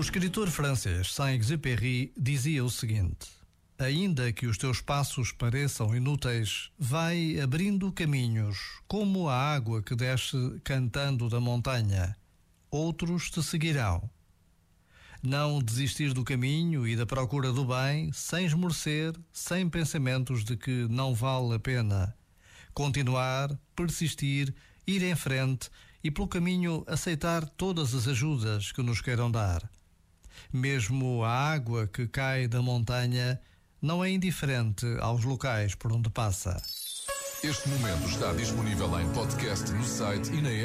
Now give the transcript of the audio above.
escritor francês Saint-Exupéry dizia o seguinte: Ainda que os teus passos pareçam inúteis, vai abrindo caminhos, como a água que desce cantando da montanha. Outros te seguirão. Não desistir do caminho e da procura do bem, sem esmorecer, sem pensamentos de que não vale a pena. Continuar, persistir, ir em frente e pelo caminho aceitar todas as ajudas que nos queiram dar. Mesmo a água que cai da montanha não é indiferente aos locais por onde passa. Este momento está disponível em podcast no site e na app.